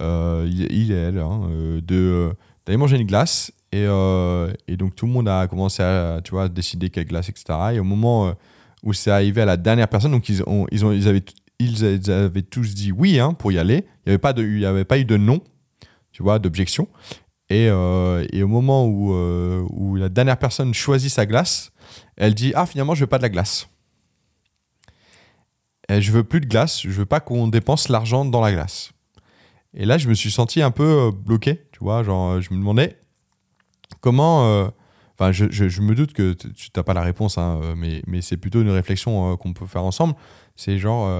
Speaker 1: il, et elle, hein, d'aller manger une glace. Et, et, donc tout le monde a commencé à tu vois, décider quelle glace, etc. Et au moment où c'est arrivé à la dernière personne, donc ils, ont, ils, ont, ils, avaient, ils avaient tous dit oui hein, pour y aller. Il n'y avait, pas avait pas eu de non, tu vois, d'objection. Et, euh, et, au moment où, euh, où, la dernière personne choisit sa glace, elle dit Ah, finalement, je veux pas de la glace. Et je veux plus de glace, je veux pas qu'on dépense l'argent dans la glace. Et là, je me suis senti un peu euh, bloqué, tu vois. Genre, je me demandais comment. Enfin, je, me doute que tu n'as pas la réponse, hein, mais, mais c'est plutôt une réflexion qu'on peut faire ensemble. C'est genre.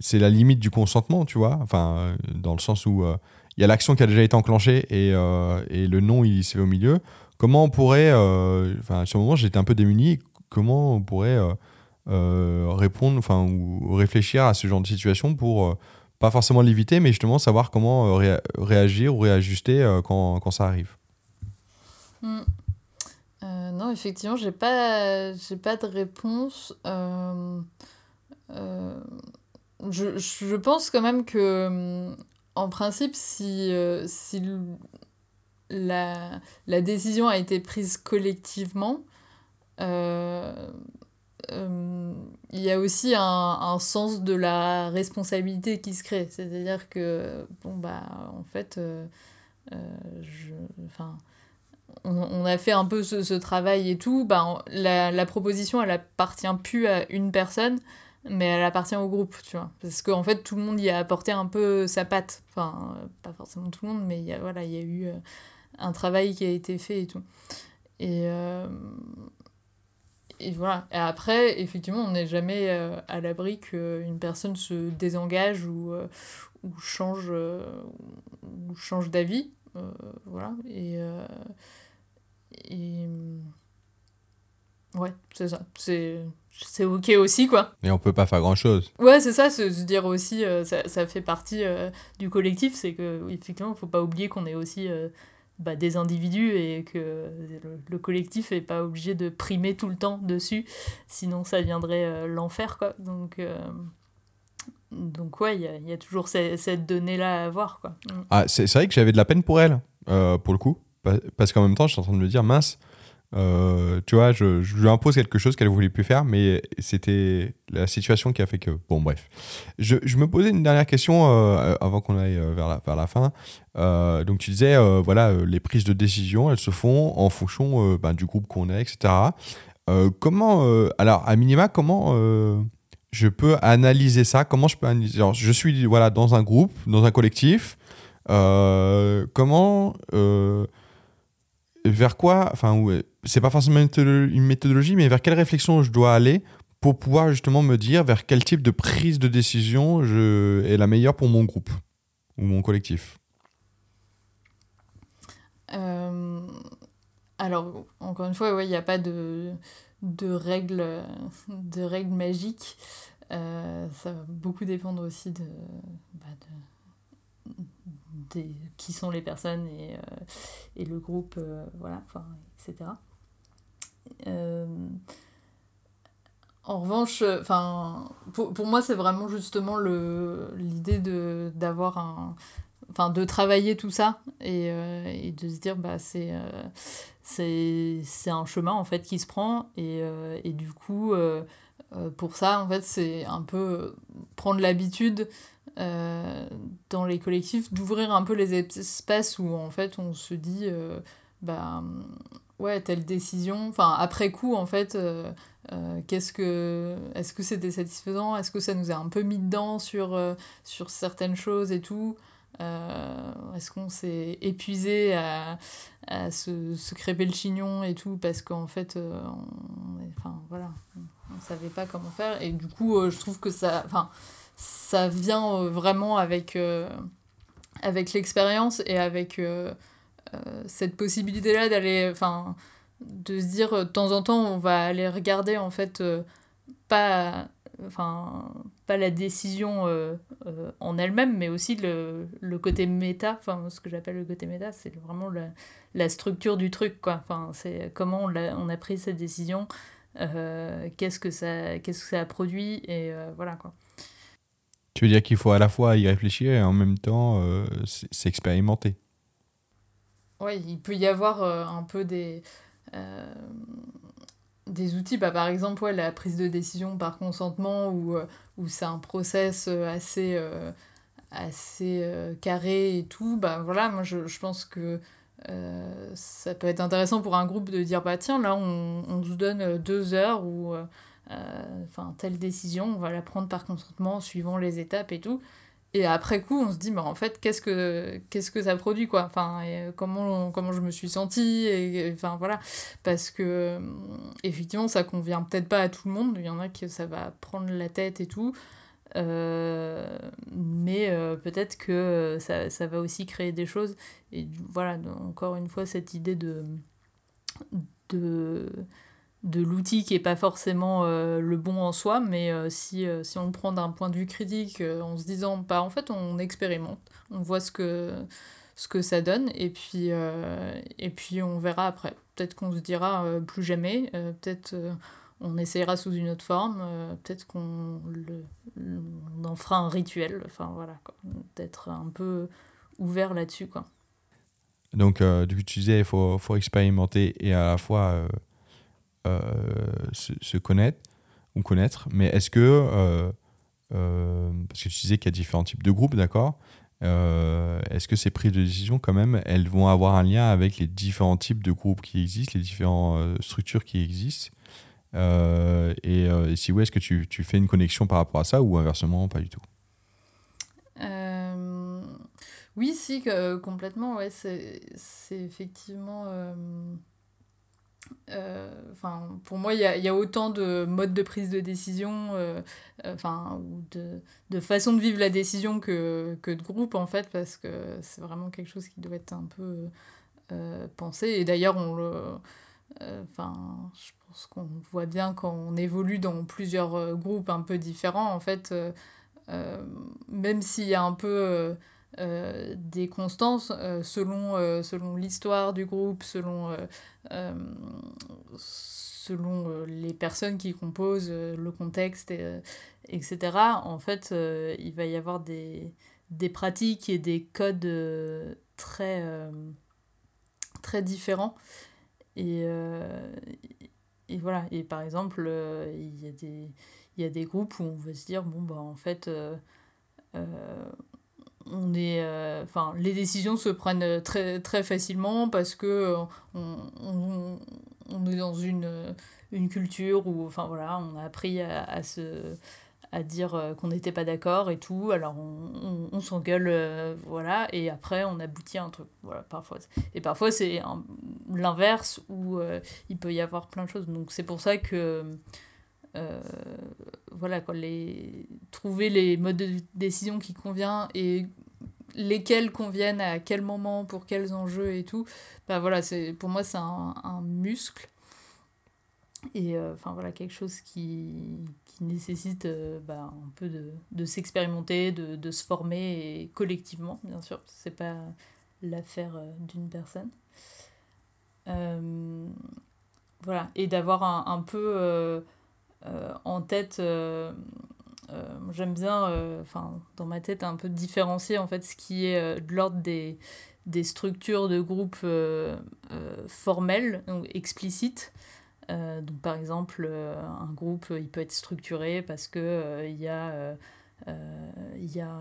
Speaker 1: c'est la limite du consentement, tu vois. Enfin, dans le sens où il y a l'action qui a déjà été enclenchée et, euh, le nom il se fait au milieu. Comment on pourrait, euh, enfin, à ce moment j'étais un peu démuni, comment on pourrait euh, répondre, enfin, ou réfléchir à ce genre de situation pour pas forcément l'éviter, mais justement savoir comment réagir ou réajuster quand, ça arrive?
Speaker 2: Hmm. non, effectivement, j'ai pas, j'ai pas de réponse. Je, je, pense quand même que en principe, si, euh, si la, la, décision a été prise collectivement, euh, euh, il y a aussi un, un, sens de la responsabilité qui se crée. C'est-à-dire que, bon, bah, en fait, je, on, on, a fait un peu ce, travail et tout. Bah, la, proposition, elle appartient plus à une personne mais elle appartient au groupe, tu vois. Parce qu'en fait, tout le monde y a apporté un peu sa patte. Enfin, euh, pas forcément tout le monde, mais il y a, voilà, il y a eu euh, un travail qui a été fait et tout. Et, euh, et voilà. Et après, effectivement, on n'est jamais à l'abri qu'une personne se désengage ou, ou change, ou change d'avis. voilà. Et. Et ouais, c'est ça. C'est c'est ok aussi quoi.
Speaker 1: Et on peut pas faire grand chose.
Speaker 2: Ouais, c'est ça, se, dire aussi, euh, ça, ça, fait partie euh, du collectif, c'est que effectivement, faut pas oublier qu'on est aussi euh, bah, des individus et que le, collectif est pas obligé de primer tout le temps dessus, sinon ça viendrait l'enfer quoi. Donc donc ouais, il y a, y a, toujours cette, cette donnée là à avoir quoi.
Speaker 1: Mm. Ah, c'est vrai que j'avais de la peine pour elle, pour le coup, parce qu'en même temps, je suis en train de me dire mince euh, tu vois, je, lui impose quelque chose qu'elle ne voulait plus faire, mais c'était la situation qui a fait que. Bon, bref. Je, je me posais une dernière question euh, avant qu'on aille euh, vers la, vers la fin. donc, tu disais, voilà, les prises de décision, elles se font en fonction ben, du groupe qu'on est, etc. comment. alors, à minima, comment je peux analyser ça? Comment je peux analyser alors, Je suis voilà, dans un groupe, dans un collectif. comment vers quoi, enfin, c'est pas forcément une méthodologie, mais vers quelle réflexion je dois aller pour pouvoir justement me dire vers quel type de prise de décision je, est la meilleure pour mon groupe ou mon collectif?
Speaker 2: Euh, Alors, encore une fois, il n'y a pas de, de, règles, de règles magiques. Euh, ça va beaucoup dépendre aussi de, bah, de qui sont les personnes et, euh, et le groupe, euh, voilà, enfin, etc. Euh, en revanche, enfin, pour, pour moi, c'est vraiment justement l'idée d'avoir un, enfin de travailler tout ça et, et, de se dire bah c'est c'est un chemin en fait qui se prend et, et du coup pour ça en fait c'est un peu prendre l'habitude dans les collectifs d'ouvrir un peu les espaces où en fait on se dit bah ouais, telle décision, enfin après coup en fait, euh, euh, qu'est-ce que, est-ce que c'était satisfaisant, est-ce que ça nous a un peu mis dedans sur, euh, sur certaines choses et tout, est-ce qu'on s'est épuisé à, à se, se, crêper le chignon et tout parce qu'en fait, on, enfin voilà, on, savait pas comment faire? Et du coup je trouve que ça, enfin ça vient vraiment avec avec l'expérience et avec euh, cette possibilité-là d'aller, enfin, de se dire de temps en temps, on va aller regarder en fait euh, pas, enfin, pas la décision euh, en elle-même, mais aussi le, le côté méta, enfin, ce que j'appelle le côté méta, c'est vraiment la, structure du truc, quoi. Enfin, c'est comment on a, on a pris cette décision, qu'est-ce que ça, qu'est-ce que ça a produit, et voilà, quoi.
Speaker 1: Tu veux dire qu'il faut à la fois y réfléchir et en même temps s'expérimenter
Speaker 2: oui, il peut y avoir euh, un peu des, euh, des outils, bah, par exemple ouais, la prise de décision par consentement, où, euh, où c'est un process assez, assez carré et tout. Bah, voilà, moi je, je pense que ça peut être intéressant pour un groupe de dire bah tiens, là on, on se donne deux heures enfin telle décision, on va la prendre par consentement suivant les étapes et tout. Et après coup, on se dit, mais en fait, qu'est-ce que, qu'est-ce que ça produit, quoi? Enfin, et comment, comment je me suis sentie, et, enfin, voilà. Parce que, euh, effectivement, ça convient peut-être pas à tout le monde. Il y en a que ça va prendre la tête et tout. Euh, mais euh, peut-être que ça, ça, va aussi créer des choses. Et voilà, encore une fois, cette idée de... de de l'outil qui est pas forcément euh, le bon en soi, mais euh, si, euh, si on le prend d'un point de vue critique, en se disant, bah, en fait, on expérimente, on voit ce que, ce que ça donne, et puis, et puis on verra après. Peut-être qu'on se dira plus jamais, peut-être on essayera sous une autre forme, peut-être qu'on en fera un rituel, enfin voilà, d'être un peu ouvert là-dessus. quoi.
Speaker 1: Donc, du coup, tu disais, il faut, faut expérimenter et à la fois euh, se, connaître ou connaître, mais est-ce que, euh, euh, parce que tu disais qu'il y a différents types de groupes, d'accord Est-ce que ces prises de décision, quand même, elles vont avoir un lien avec les différents types de groupes qui existent, les différentes structures qui existent et, si oui, est-ce que tu, fais une connexion par rapport à ça ou inversement, pas du tout?
Speaker 2: Oui, si, complètement. Ouais, c'est effectivement. Euh, enfin, pour moi, il y a, autant de modes de prise de décision, euh, euh, enfin, ou de, de façon de vivre la décision que, que de groupe, en fait, parce que c'est vraiment quelque chose qui doit être un peu pensé. Et d'ailleurs, on le. Enfin, je pense qu'on voit bien quand on évolue dans plusieurs groupes un peu différents, en fait, même s'il y a un peu euh, des constances euh, selon, euh, selon l'histoire du groupe, selon, selon les personnes qui composent, le contexte, et, etc. En fait, il va y avoir des, des pratiques et des codes très, très différents. Et, et voilà, et par exemple, il y, a des, y a des groupes où on va se dire, bon, bah en fait, on est euh, les décisions se prennent très très facilement parce que euh, on, on, est dans une, une culture où voilà on a appris à, se à dire euh, qu'on n'était pas d'accord et tout. Alors on, on, s'engueule voilà et après on aboutit à un truc. Voilà parfois et parfois c'est l'inverse où il peut y avoir plein de choses. Donc c'est pour ça que euh, voilà, quoi, les, trouver les modes de décision qui conviennent et lesquels conviennent à quel moment, pour quels enjeux et tout, bah voilà, c'est, pour moi c'est un, muscle. Et euh, enfin voilà, quelque chose qui, qui nécessite euh, bah, un peu de, de s'expérimenter, de, de, se former collectivement, bien sûr. C'est pas l'affaire d'une personne. voilà, et d'avoir un, peu en tête euh, j'aime bien, enfin, dans ma tête, un peu différencier en fait ce qui est de l'ordre des, des structures de groupe formelles, explicites. donc par exemple, un groupe, il peut être structuré parce que y a, il y a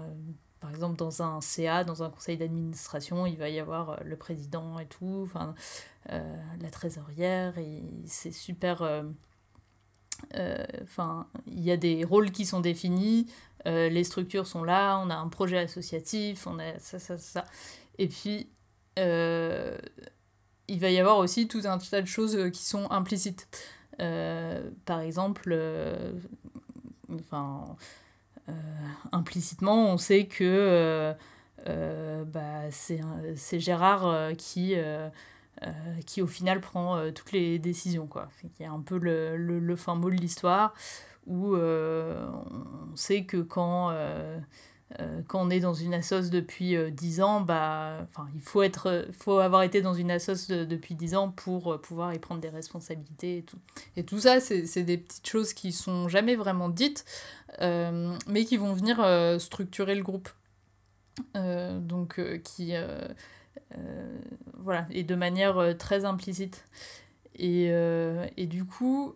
Speaker 2: par exemple, dans un CA, dans un conseil d'administration, il va y avoir euh, le président et tout, enfin, euh, la trésorière, et c'est super. Euh, enfin, il y a des rôles qui sont définis, les structures sont là, on a un projet associatif, on a ça, ça, ça. Et puis, il va y avoir aussi tout un tas de choses qui sont implicites. par exemple, enfin euh, implicitement, on sait que euh, euh, bah, c'est Gérard qui qui au final prend toutes les décisions. Quoi. Il y a un peu le, le, fin mot de l'histoire où on sait que quand, quand on est dans une assoce depuis 10 ans, bah, il faut, être, faut avoir été dans une assoce depuis 10 ans pour pouvoir y prendre des responsabilités et tout. Et tout ça, c'est des petites choses qui sont jamais vraiment dites, euh, mais qui vont venir euh, structurer le groupe. Euh, donc, qui. Voilà, et de manière très implicite. Et, et du coup,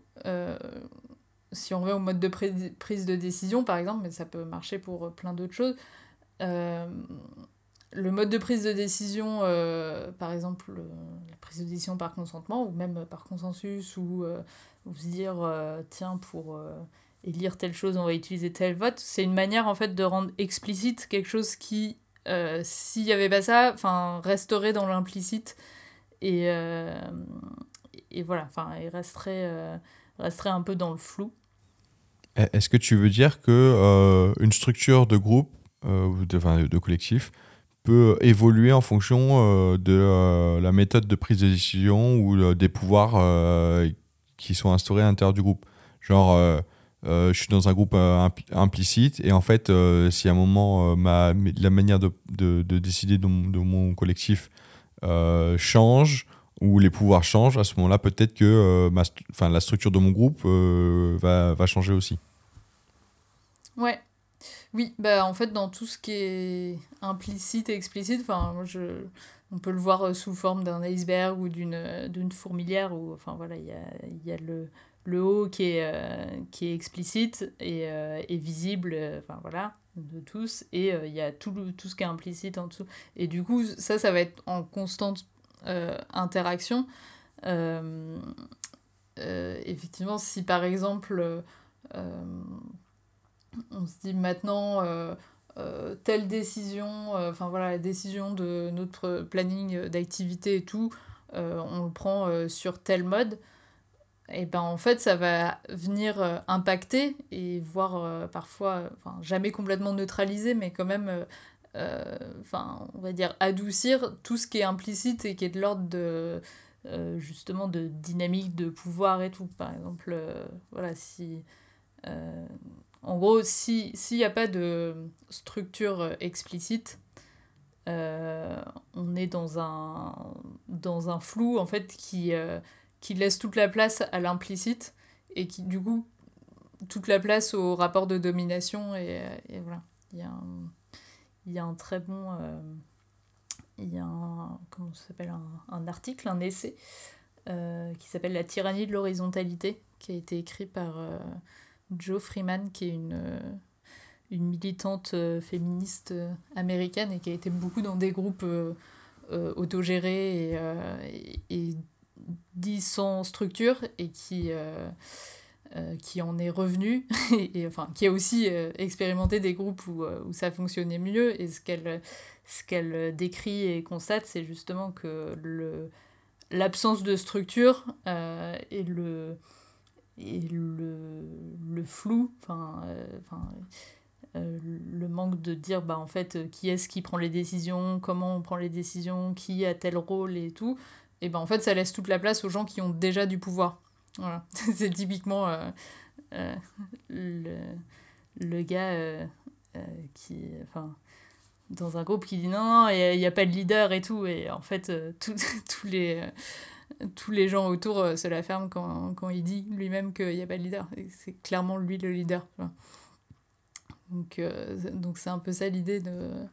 Speaker 2: si on revient au mode de prise de décision, par exemple, mais ça peut marcher pour plein d'autres choses, le mode de prise de décision, par exemple, la prise de décision par consentement, ou même par consensus, ou, se dire, tiens, pour et lire telle chose, on va utiliser tel vote. C'est une manière en fait de rendre explicite quelque chose qui, euh, s'il n'y avait pas ça, enfin, resterait dans l'implicite et, euh, et voilà, enfin, il resterait, euh, resterait un peu dans le flou.
Speaker 1: Est-ce que tu veux dire que une structure de groupe ou de, de, collectif peut évoluer en fonction de la méthode de prise de décision ou des pouvoirs qui sont instaurés à l'intérieur du groupe? Genre je suis dans un groupe euh, implicite et en fait, euh, si à un moment ma, la manière de, de, de décider de, de, mon collectif change ou les pouvoirs changent, à ce moment-là, peut-être que ma, la structure de mon groupe va, va changer aussi.
Speaker 2: Ouais. Oui, bah en fait, dans tout ce qui est implicite et explicite, je, on peut le voir sous forme d'un iceberg ou d'une fourmilière, ou enfin voilà, il y a, y a le le haut qui est, euh, qui est explicite et, euh, visible, euh, enfin voilà, de tous, et il y a tout, tout ce qui est implicite en dessous. Et du coup, ça, ça va être en constante interaction. effectivement, si par exemple, on se dit maintenant, telle décision, enfin voilà, la décision de notre planning d'activité et tout, on le prend sur tel mode, et ben en fait ça va venir euh, impacter et voir euh, parfois, enfin jamais complètement neutraliser, mais quand même, euh, enfin on va dire adoucir tout ce qui est implicite et qui est de l'ordre de justement de dynamique de pouvoir et tout. Par exemple, voilà si en gros s'il n'y a pas de structure explicite, on est dans un, dans un flou en fait qui, qui laisse toute la place à l'implicite et qui, du coup, toute la place au rapport de domination. Et, et voilà. Il y, a un, il y a un très bon. Euh, il y a un. Comment ça s'appelle un, un, article, un essai euh, qui s'appelle La tyrannie de l'horizontalité, qui a été écrit par euh, Joe Freeman, qui est une une militante féministe américaine et qui a été beaucoup dans des groupes autogérés et, dit sans structure et qui, euh, euh, qui en est revenu, et, enfin, qui a aussi euh, expérimenté des groupes où, où, ça fonctionnait mieux. Et ce qu'elle ce qu'elle décrit et constate, c'est justement que le l'absence de structure et le et le, le flou enfin enfin le manque de dire bah en fait qui est-ce qui prend les décisions comment on prend les décisions qui a tel rôle et tout et ben en fait ça laisse toute la place aux gens qui ont déjà du pouvoir. Voilà. c'est typiquement euh, euh, le, le, gars euh, qui. Enfin, dans un groupe qui dit non, il n'y a, pas de leader et tout. Et en fait, tous les tous les gens autour se la ferment quand, quand il dit lui-même qu'il n'y a pas de leader. C'est clairement lui le leader. Donc, donc c'est un peu ça l'idée de.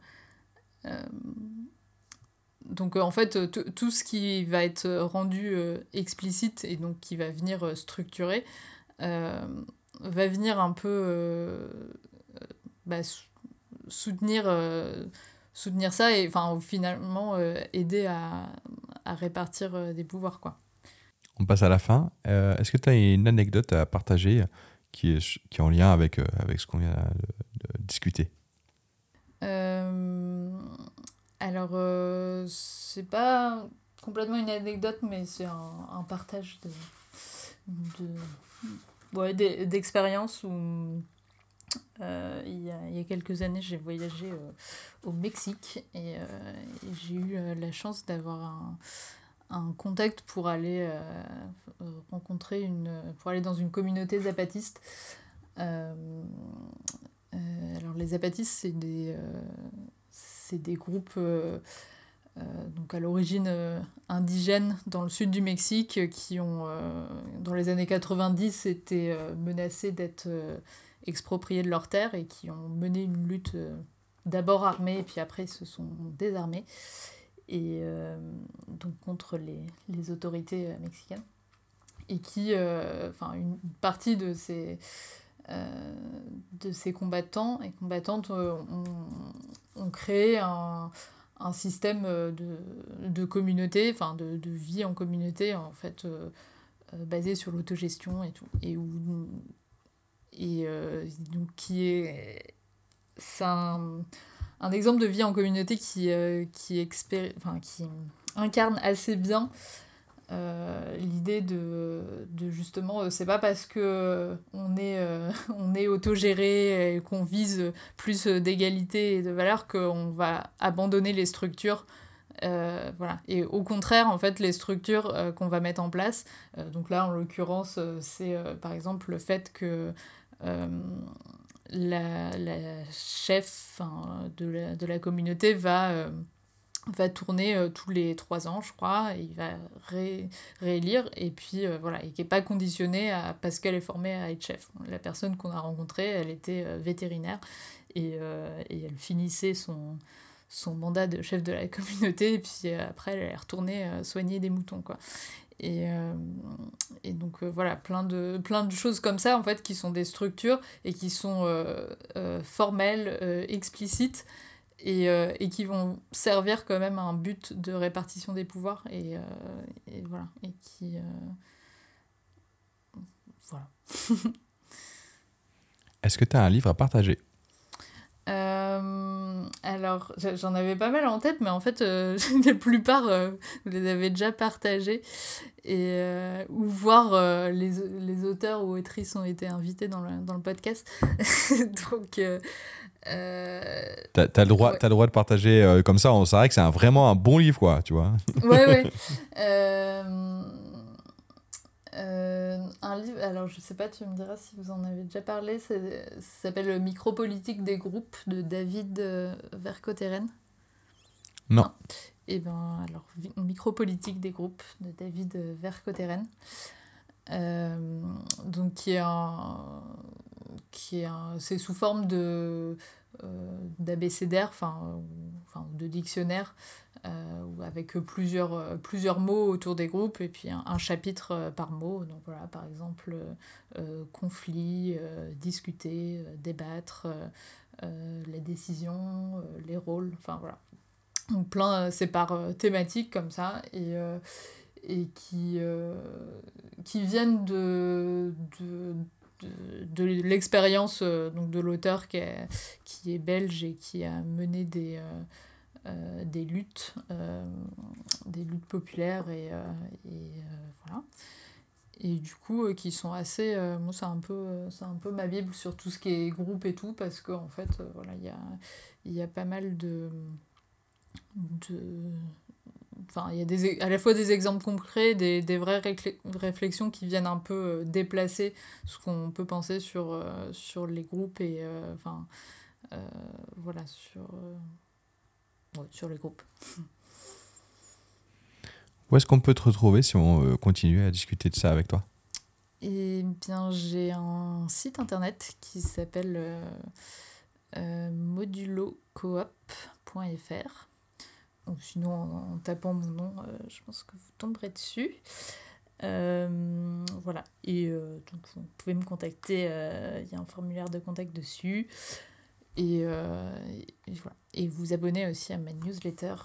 Speaker 2: Donc en fait, tout ce qui va être rendu explicite et donc qui va venir structurer va venir un peu bah, soutenir, soutenir ça et enfin, finalement aider à, à répartir euh, des pouvoirs. Quoi.
Speaker 1: On passe à la fin. Euh, est-ce que tu as une anecdote à partager qui est, qui est en lien avec, euh, avec ce qu'on vient de, discuter?
Speaker 2: Alors, c'est pas complètement une anecdote, mais c'est un, partage de, d'expérience où il, y a, il, y a, quelques années, j'ai voyagé au Mexique et, j'ai eu la chance d'avoir un, un, contact pour aller rencontrer une pour aller dans une communauté zapatiste. alors les zapatistes c'est des c'est des groupes donc à l'origine indigène dans le sud du Mexique qui ont dans les années 90 été menacés d'être expropriés de leurs terres et qui ont mené une lutte euh, d'abord armée et puis après se sont désarmés et euh, donc contre les, les, autorités euh, mexicaines et qui enfin une partie de ces de ces combattants. Et combattantes ont, ont créé un, système de, de communauté, enfin de, vie en communauté en fait basé sur l'autogestion et tout. Et où et euh, donc qui est c'est un, exemple de vie en communauté qui, euh, qui, enfin, qui incarne assez bien euh, l'idée de, de, justement c'est pas parce que on est on est autogéré et qu'on vise plus d'égalité et de valeur qu'on va abandonner les structures voilà. Et au contraire en fait les structures qu'on va mettre en place donc là en l'occurrence c'est par exemple le fait que euh, la, la, chef de la, de la, communauté va, euh, va tourner euh, tous les trois ans, je crois, et il va ré, réélire, et puis voilà, et qui n'est pas conditionné à, parce qu'elle est formée à être chef. La personne qu'on a rencontrée, elle était vétérinaire, et, elle finissait son, mandat de chef de la communauté, et puis après, elle est retournée soigner des moutons, quoi. Et, euh, donc euh, voilà, plein de, choses comme ça, en fait, qui sont des structures et qui sont euh, formelles, explicites, et, et, qui vont servir quand même à un but de répartition des pouvoirs. Et, et voilà. Et qui. voilà.
Speaker 1: Est-ce que tu as un livre à partager?
Speaker 2: Euh, alors, j'en avais pas mal en tête, mais en fait, euh, la plupart, euh, vous les avez déjà partagés. Et, ou voir les, les, auteurs ou autrices ont été invités dans le, dans le podcast. Donc.
Speaker 1: Euh, T'as as le, droit, le droit de partager comme ça, c'est vrai que c'est un, vraiment un bon livre, quoi, tu vois.
Speaker 2: Ouais, ouais. Euh, un livre, alors je sais pas, tu me diras si vous en avez déjà parlé, ça s'appelle Micropolitique des groupes de David euh, Vercotteren.
Speaker 1: Non.
Speaker 2: Et eh ben alors, Micropolitique des groupes de David euh, Vercotteren. donc qui est un qui est c'est sous forme de d'abécédaire enfin de dictionnaire euh, avec plusieurs, euh, plusieurs mots autour des groupes et puis un, chapitre euh, par mot. Donc voilà, par exemple, conflit, discuter, débattre, les décisions, les rôles, enfin voilà. Donc plein, c'est par thématique comme ça et, et qui, qui viennent de de, l'expérience donc de l'auteur qui est, belge et qui a mené des, euh, des luttes, euh, des luttes populaires et, euh, voilà. Et du coup, qui sont assez. moi, c'est un, peu, c'est un peu ma Bible sur tout ce qui est groupe et tout, parce qu'en en fait, voilà, il y a, y a pas mal de enfin, il y a des, à la fois des exemples concrets, des, des vraies réflexions qui viennent un peu déplacer ce qu'on peut penser sur, sur les groupes et enfin voilà sur sur les groupes.
Speaker 1: Où est-ce qu'on peut te retrouver si on veut continuer à discuter de ça avec toi?
Speaker 2: Eh bien, j'ai un site internet qui s'appelle euh, modulocoop.fr. Ou sinon, en, tapant mon nom, je pense que vous tomberez dessus. voilà. Et donc, vous pouvez me contacter. Il y a un formulaire de contact dessus. Et, voilà. et vous abonner aussi à ma newsletter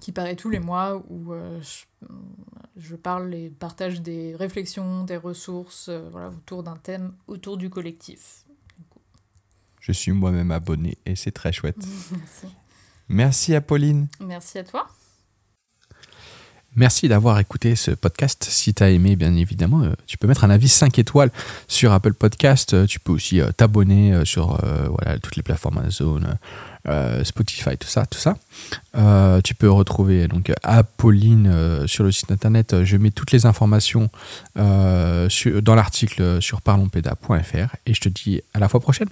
Speaker 2: qui paraît tous les mois où je, je, parle et partage des réflexions, des ressources voilà, autour d'un thème autour du collectif.
Speaker 3: Je suis moi-même abonné et c'est très chouette. Merci. Merci Apolline.
Speaker 2: Merci à toi.
Speaker 1: Merci d'avoir écouté ce podcast. Si tu as aimé, bien évidemment, euh, tu peux mettre un avis 5 étoiles sur Apple Podcast. Euh, tu peux aussi euh, t'abonner sur voilà, toutes les plateformes Amazon, Spotify, tout ça, tout ça. tu peux retrouver donc Apolline sur le site internet. Je mets toutes les informations dans l'article sur parlonspeda.fr et je te dis à la fois prochaine.